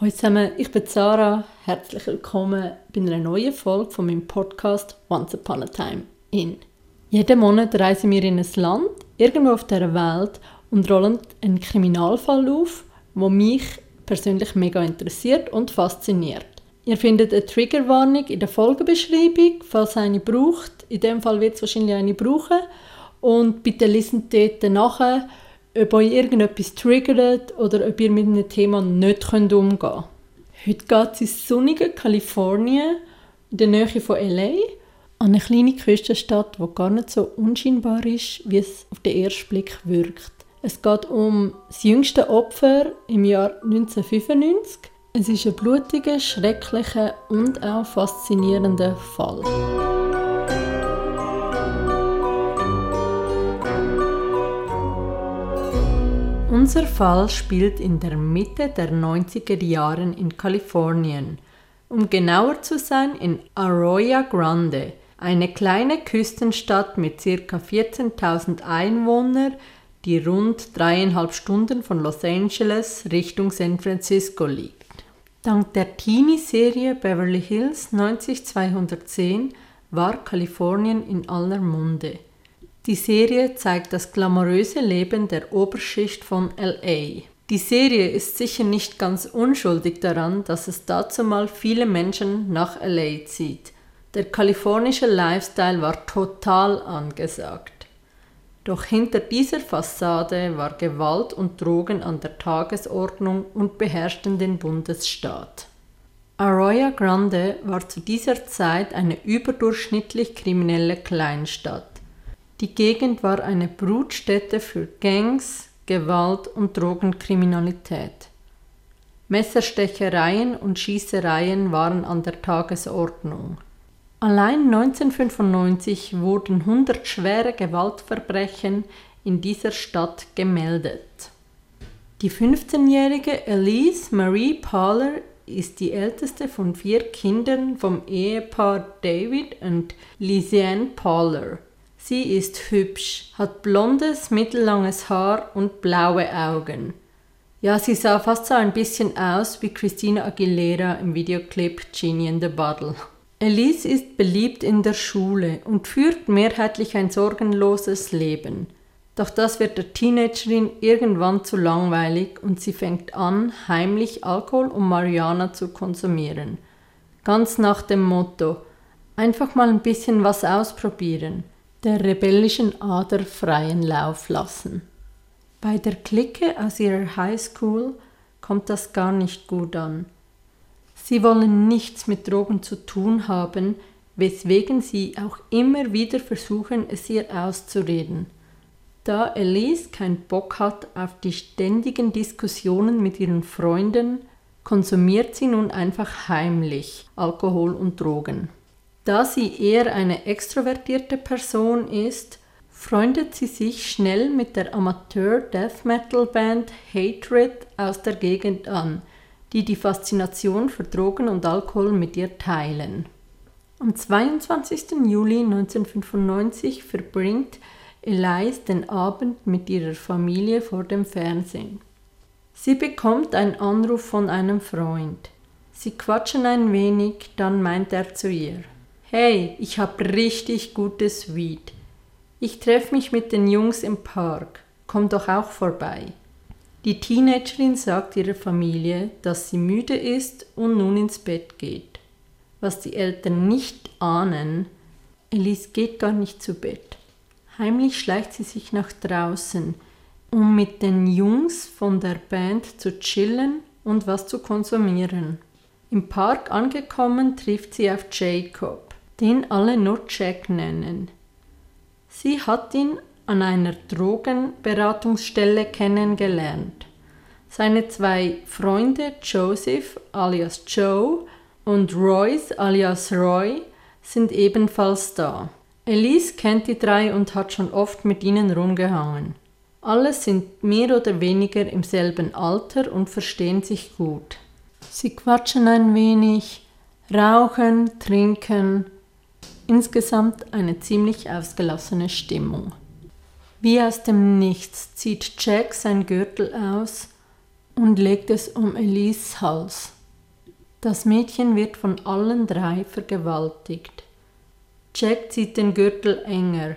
Hallo zusammen, ich bin Sarah. Herzlich willkommen bei einer neuen Folge von meinem Podcast Once Upon a Time in. Jeden Monat reisen wir in ein Land, irgendwo auf der Welt und rollen einen Kriminalfall auf, der mich persönlich mega interessiert und fasziniert. Ihr findet eine Triggerwarnung in der Folgebeschreibung, falls eine braucht. In dem Fall wird es wahrscheinlich eine brauchen. Und bitte lesen dort nachher ob euch irgendetwas triggert oder ob ihr mit einem Thema nicht umgehen könnt. Heute geht es ins sonnige Kalifornien, in der Nähe von LA, an eine kleine Küstenstadt, die gar nicht so unscheinbar ist, wie es auf den ersten Blick wirkt. Es geht um das jüngste Opfer im Jahr 1995. Es ist ein blutiger, schrecklicher und auch faszinierender Fall. Unser Fall spielt in der Mitte der 90er Jahren in Kalifornien, um genauer zu sein in Arroyo Grande, eine kleine Küstenstadt mit ca. 14.000 Einwohnern, die rund dreieinhalb Stunden von Los Angeles Richtung San Francisco liegt. Dank der Teenie-Serie Beverly Hills 90210 war Kalifornien in aller Munde. Die Serie zeigt das glamouröse Leben der Oberschicht von LA. Die Serie ist sicher nicht ganz unschuldig daran, dass es dazu mal viele Menschen nach LA zieht. Der kalifornische Lifestyle war total angesagt. Doch hinter dieser Fassade war Gewalt und Drogen an der Tagesordnung und beherrschten den Bundesstaat. Arroyo Grande war zu dieser Zeit eine überdurchschnittlich kriminelle Kleinstadt. Die Gegend war eine Brutstätte für Gangs, Gewalt und Drogenkriminalität. Messerstechereien und Schießereien waren an der Tagesordnung. Allein 1995 wurden 100 schwere Gewaltverbrechen in dieser Stadt gemeldet. Die 15-jährige Elise Marie Parler ist die älteste von vier Kindern vom Ehepaar David und Lisiane Parler. Sie ist hübsch, hat blondes, mittellanges Haar und blaue Augen. Ja, sie sah fast so ein bisschen aus wie Christina Aguilera im Videoclip Genie in the Bottle. Elise ist beliebt in der Schule und führt mehrheitlich ein sorgenloses Leben. Doch das wird der Teenagerin irgendwann zu langweilig und sie fängt an, heimlich Alkohol und Marihuana zu konsumieren. Ganz nach dem Motto: einfach mal ein bisschen was ausprobieren der rebellischen Ader freien Lauf lassen. Bei der Clique aus ihrer Highschool kommt das gar nicht gut an. Sie wollen nichts mit Drogen zu tun haben, weswegen sie auch immer wieder versuchen, es ihr auszureden. Da Elise keinen Bock hat auf die ständigen Diskussionen mit ihren Freunden, konsumiert sie nun einfach heimlich Alkohol und Drogen. Da sie eher eine extrovertierte Person ist, freundet sie sich schnell mit der Amateur-Death-Metal-Band Hatred aus der Gegend an, die die Faszination für Drogen und Alkohol mit ihr teilen. Am 22. Juli 1995 verbringt Elise den Abend mit ihrer Familie vor dem Fernsehen. Sie bekommt einen Anruf von einem Freund. Sie quatschen ein wenig, dann meint er zu ihr. Hey, ich hab richtig gutes Weed. Ich treffe mich mit den Jungs im Park. Komm doch auch vorbei. Die Teenagerin sagt ihrer Familie, dass sie müde ist und nun ins Bett geht. Was die Eltern nicht ahnen, Elise geht gar nicht zu Bett. Heimlich schleicht sie sich nach draußen, um mit den Jungs von der Band zu chillen und was zu konsumieren. Im Park angekommen trifft sie auf Jacob den alle nur Jack nennen. Sie hat ihn an einer Drogenberatungsstelle kennengelernt. Seine zwei Freunde Joseph alias Joe und Royce alias Roy sind ebenfalls da. Elise kennt die drei und hat schon oft mit ihnen rumgehangen. Alle sind mehr oder weniger im selben Alter und verstehen sich gut. Sie quatschen ein wenig, rauchen, trinken Insgesamt eine ziemlich ausgelassene Stimmung. Wie aus dem Nichts zieht Jack sein Gürtel aus und legt es um Elise Hals. Das Mädchen wird von allen drei vergewaltigt. Jack zieht den Gürtel enger.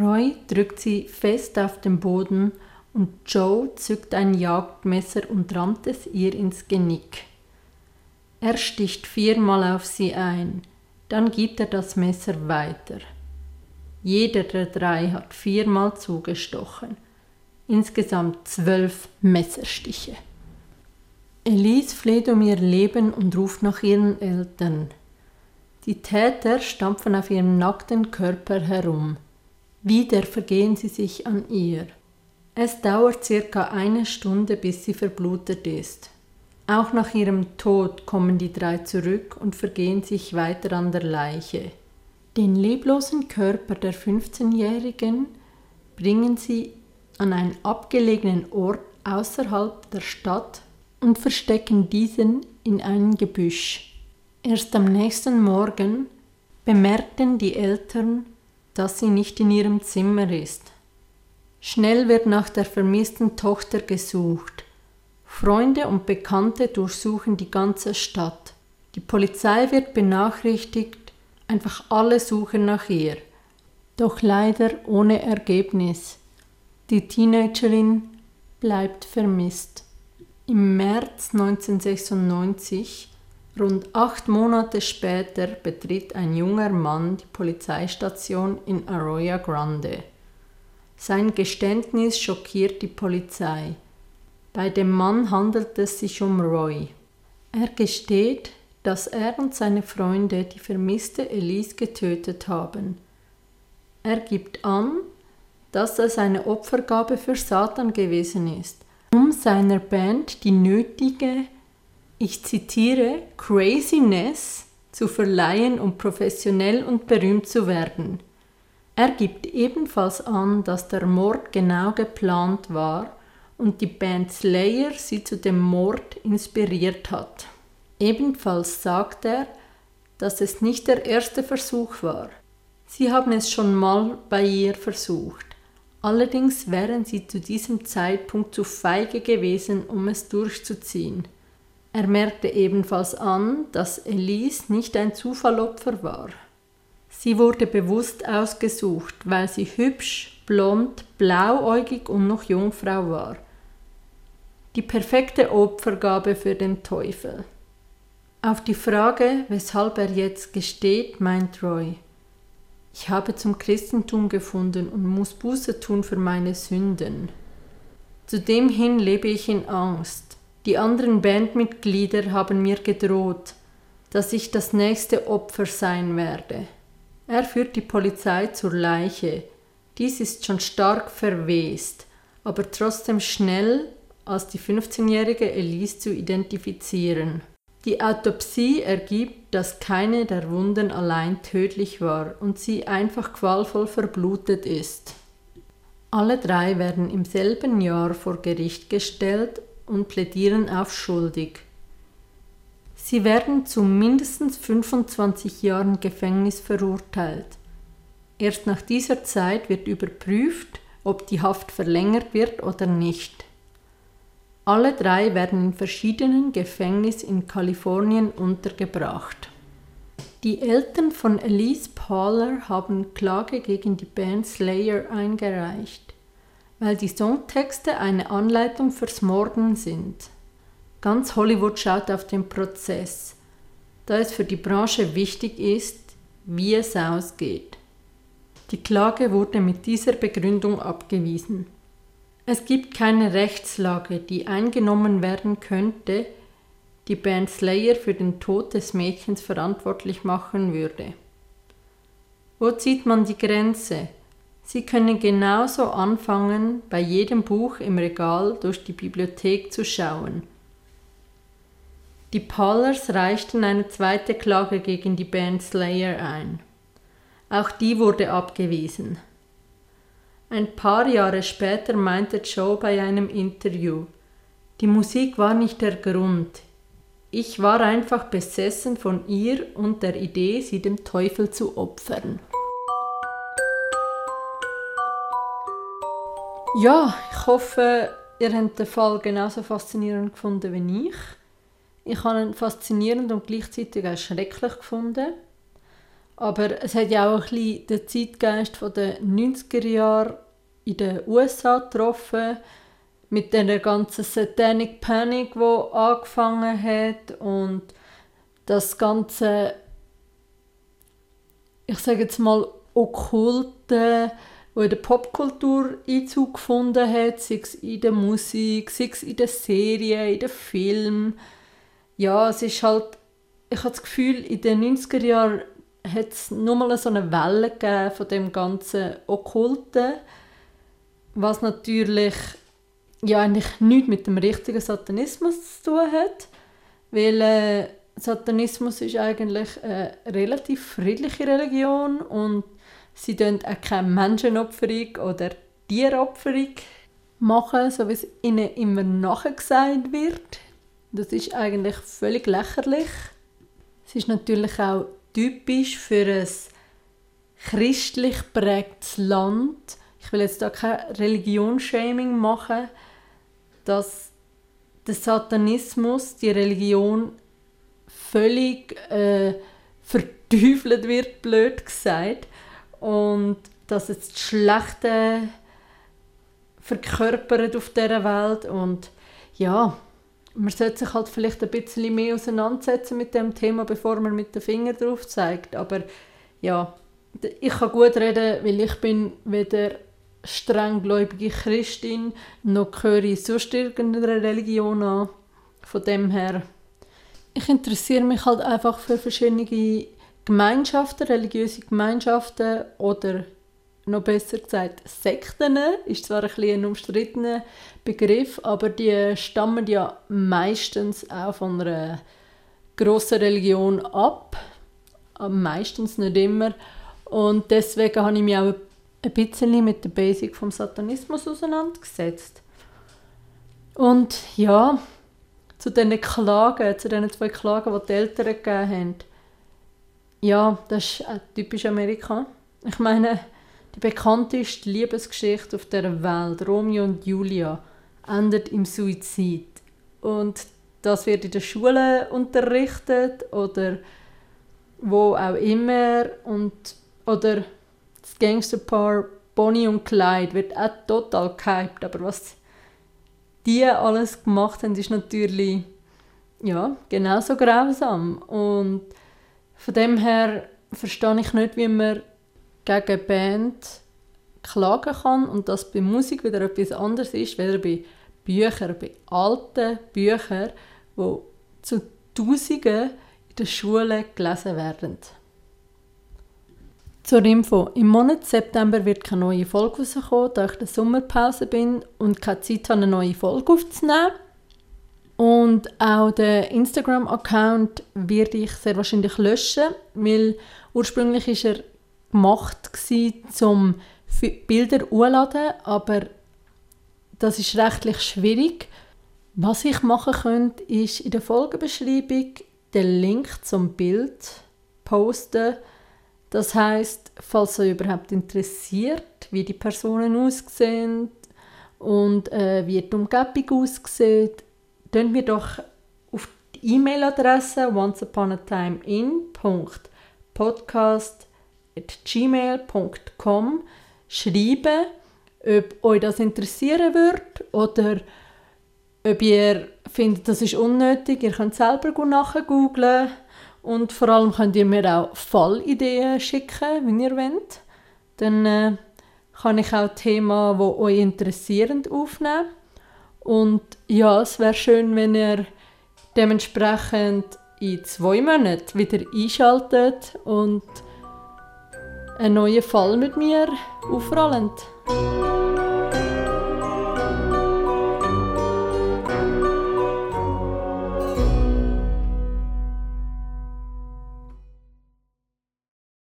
Roy drückt sie fest auf den Boden und Joe zückt ein Jagdmesser und rammt es ihr ins Genick. Er sticht viermal auf sie ein, dann gibt er das Messer weiter. Jeder der drei hat viermal zugestochen. Insgesamt zwölf Messerstiche. Elise fleht um ihr Leben und ruft nach ihren Eltern. Die Täter stampfen auf ihrem nackten Körper herum. Wieder vergehen sie sich an ihr. Es dauert circa eine Stunde, bis sie verblutet ist. Auch nach ihrem Tod kommen die drei zurück und vergehen sich weiter an der Leiche. Den leblosen Körper der 15-Jährigen bringen sie an einen abgelegenen Ort außerhalb der Stadt und verstecken diesen in einem Gebüsch. Erst am nächsten Morgen bemerkten die Eltern, dass sie nicht in ihrem Zimmer ist. Schnell wird nach der vermissten Tochter gesucht. Freunde und Bekannte durchsuchen die ganze Stadt. Die Polizei wird benachrichtigt Einfach alle suchen nach ihr. Doch leider ohne Ergebnis. Die Teenagerin bleibt vermisst. Im März 1996, rund acht Monate später, betritt ein junger Mann die Polizeistation in Arroyo Grande. Sein Geständnis schockiert die Polizei. Bei dem Mann handelt es sich um Roy. Er gesteht, dass er und seine Freunde die vermisste Elise getötet haben. Er gibt an, dass es eine Opfergabe für Satan gewesen ist, um seiner Band die nötige, ich zitiere, Craziness zu verleihen, um professionell und berühmt zu werden. Er gibt ebenfalls an, dass der Mord genau geplant war und die Band Slayer sie zu dem Mord inspiriert hat. Ebenfalls sagt er, dass es nicht der erste Versuch war. Sie haben es schon mal bei ihr versucht. Allerdings wären sie zu diesem Zeitpunkt zu feige gewesen, um es durchzuziehen. Er merkte ebenfalls an, dass Elise nicht ein Zufallopfer war. Sie wurde bewusst ausgesucht, weil sie hübsch, blond, blauäugig und noch Jungfrau war. Die perfekte Opfergabe für den Teufel. Auf die Frage, weshalb er jetzt gesteht, meint Roy, ich habe zum Christentum gefunden und muss Buße tun für meine Sünden. Zudem hin lebe ich in Angst. Die anderen Bandmitglieder haben mir gedroht, dass ich das nächste Opfer sein werde. Er führt die Polizei zur Leiche. Dies ist schon stark verwest, aber trotzdem schnell als die 15-jährige Elise zu identifizieren. Die Autopsie ergibt, dass keine der Wunden allein tödlich war und sie einfach qualvoll verblutet ist. Alle drei werden im selben Jahr vor Gericht gestellt und plädieren auf schuldig. Sie werden zu mindestens 25 Jahren Gefängnis verurteilt. Erst nach dieser Zeit wird überprüft, ob die Haft verlängert wird oder nicht. Alle drei werden in verschiedenen Gefängnissen in Kalifornien untergebracht. Die Eltern von Elise Paller haben Klage gegen die Band Slayer eingereicht, weil die Songtexte eine Anleitung fürs Morden sind. Ganz Hollywood schaut auf den Prozess, da es für die Branche wichtig ist, wie es ausgeht. Die Klage wurde mit dieser Begründung abgewiesen. Es gibt keine Rechtslage, die eingenommen werden könnte, die Band Slayer für den Tod des Mädchens verantwortlich machen würde. Wo zieht man die Grenze? Sie können genauso anfangen, bei jedem Buch im Regal durch die Bibliothek zu schauen. Die Pallers reichten eine zweite Klage gegen die Band Slayer ein. Auch die wurde abgewiesen. Ein paar Jahre später meinte Joe bei einem Interview, die Musik war nicht der Grund. Ich war einfach besessen von ihr und der Idee, sie dem Teufel zu opfern. Ja, ich hoffe, ihr habt den Fall genauso faszinierend gefunden wie ich. Ich habe ihn faszinierend und gleichzeitig auch schrecklich gefunden. Aber es hat ja auch ein bisschen den Zeitgeist der 90er Jahre in den USA getroffen, mit der ganzen Satanic Panic, wo angefangen hat und das ganze, ich sage jetzt mal, okkulte, wo in der Popkultur Einzug gefunden hat, sei es in der Musik, sei es in den Serien, in den Filmen. Ja, es ist halt, ich habe das Gefühl, in den 90er Jahren hat es nur mal so eine Welle gegeben von dem ganzen Okkulten, was natürlich ja eigentlich nichts mit dem richtigen Satanismus zu tun hat, weil äh, Satanismus ist eigentlich eine relativ friedliche Religion und sie tun auch keine Menschenopferung oder Tieropferung machen, so wie es ihnen immer nachgesagt wird. Das ist eigentlich völlig lächerlich. Es ist natürlich auch typisch für ein christlich prägtes Land. Ich will jetzt da kein Religionsshaming machen, dass der Satanismus, die Religion, völlig äh, verteufelt wird, blöd gesagt. Und dass es das Schlechte verkörpert auf dieser Welt. Und ja, man sollte sich halt vielleicht ein bisschen mehr auseinandersetzen mit dem Thema, bevor man mit dem Finger drauf zeigt. Aber ja, ich kann gut reden, weil ich bin weder strenggläubige Christin, noch gehöre ich sonst irgendeiner Religion an. Von dem her, ich interessiere mich halt einfach für verschiedene Gemeinschaften, religiöse Gemeinschaften oder noch besser gesagt Sekten. Ist zwar ein, ein umstrittener Begriff, aber die stammen ja meistens auch von einer grossen Religion ab. Meistens nicht immer. Und deswegen habe ich mich auch ein bisschen mit der Basic vom Satanismus auseinandergesetzt. Und ja, zu diesen Klagen, zu diesen zwei Klagen, die die Eltern gegeben haben. Ja, das ist typisch Amerika. Ich meine, die bekannteste Liebesgeschichte auf der Welt, Romeo und Julia, endet im Suizid. Und das wird in der Schule unterrichtet oder wo auch immer. Und, oder das Gangsterpaar Bonnie und Clyde wird auch total gehypt. Aber was die alles gemacht haben, ist natürlich ja, genauso grausam. Und von dem her verstehe ich nicht, wie man gegen eine Band klagen kann und dass bei Musik wieder etwas anderes ist, weder bei Büchern, bei alten Büchern, die zu Tausenden in der Schule gelesen werden. Zur Info. Im Monat September wird keine neue Folge rauskommen, da ich in der Sommerpause bin und keine Zeit habe, eine neue Folge aufzunehmen. Und auch den Instagram-Account werde ich sehr wahrscheinlich löschen, weil ursprünglich ist er gemacht war, um Bilder hochzuladen, aber das ist rechtlich schwierig. Was ich machen könnte, ist in der Folgenbeschreibung den Link zum Bild posten, das heißt, falls euch überhaupt interessiert, wie die Personen aussehen und äh, wie die Umgebung aussieht, könnt mir doch auf die E-Mail-Adresse onceuponaTime.podcast@gmail.com schreiben, ob euch das interessieren wird oder ob ihr findet, das ist unnötig. Ihr könnt selber nachgoogeln und vor allem könnt ihr mir auch Fallideen schicken, wenn ihr wollt. Dann äh, kann ich auch Themen, die euch interessieren, aufnehmen. Und ja, es wäre schön, wenn ihr dementsprechend in zwei Monaten wieder einschaltet und einen neuen Fall mit mir aufrollt.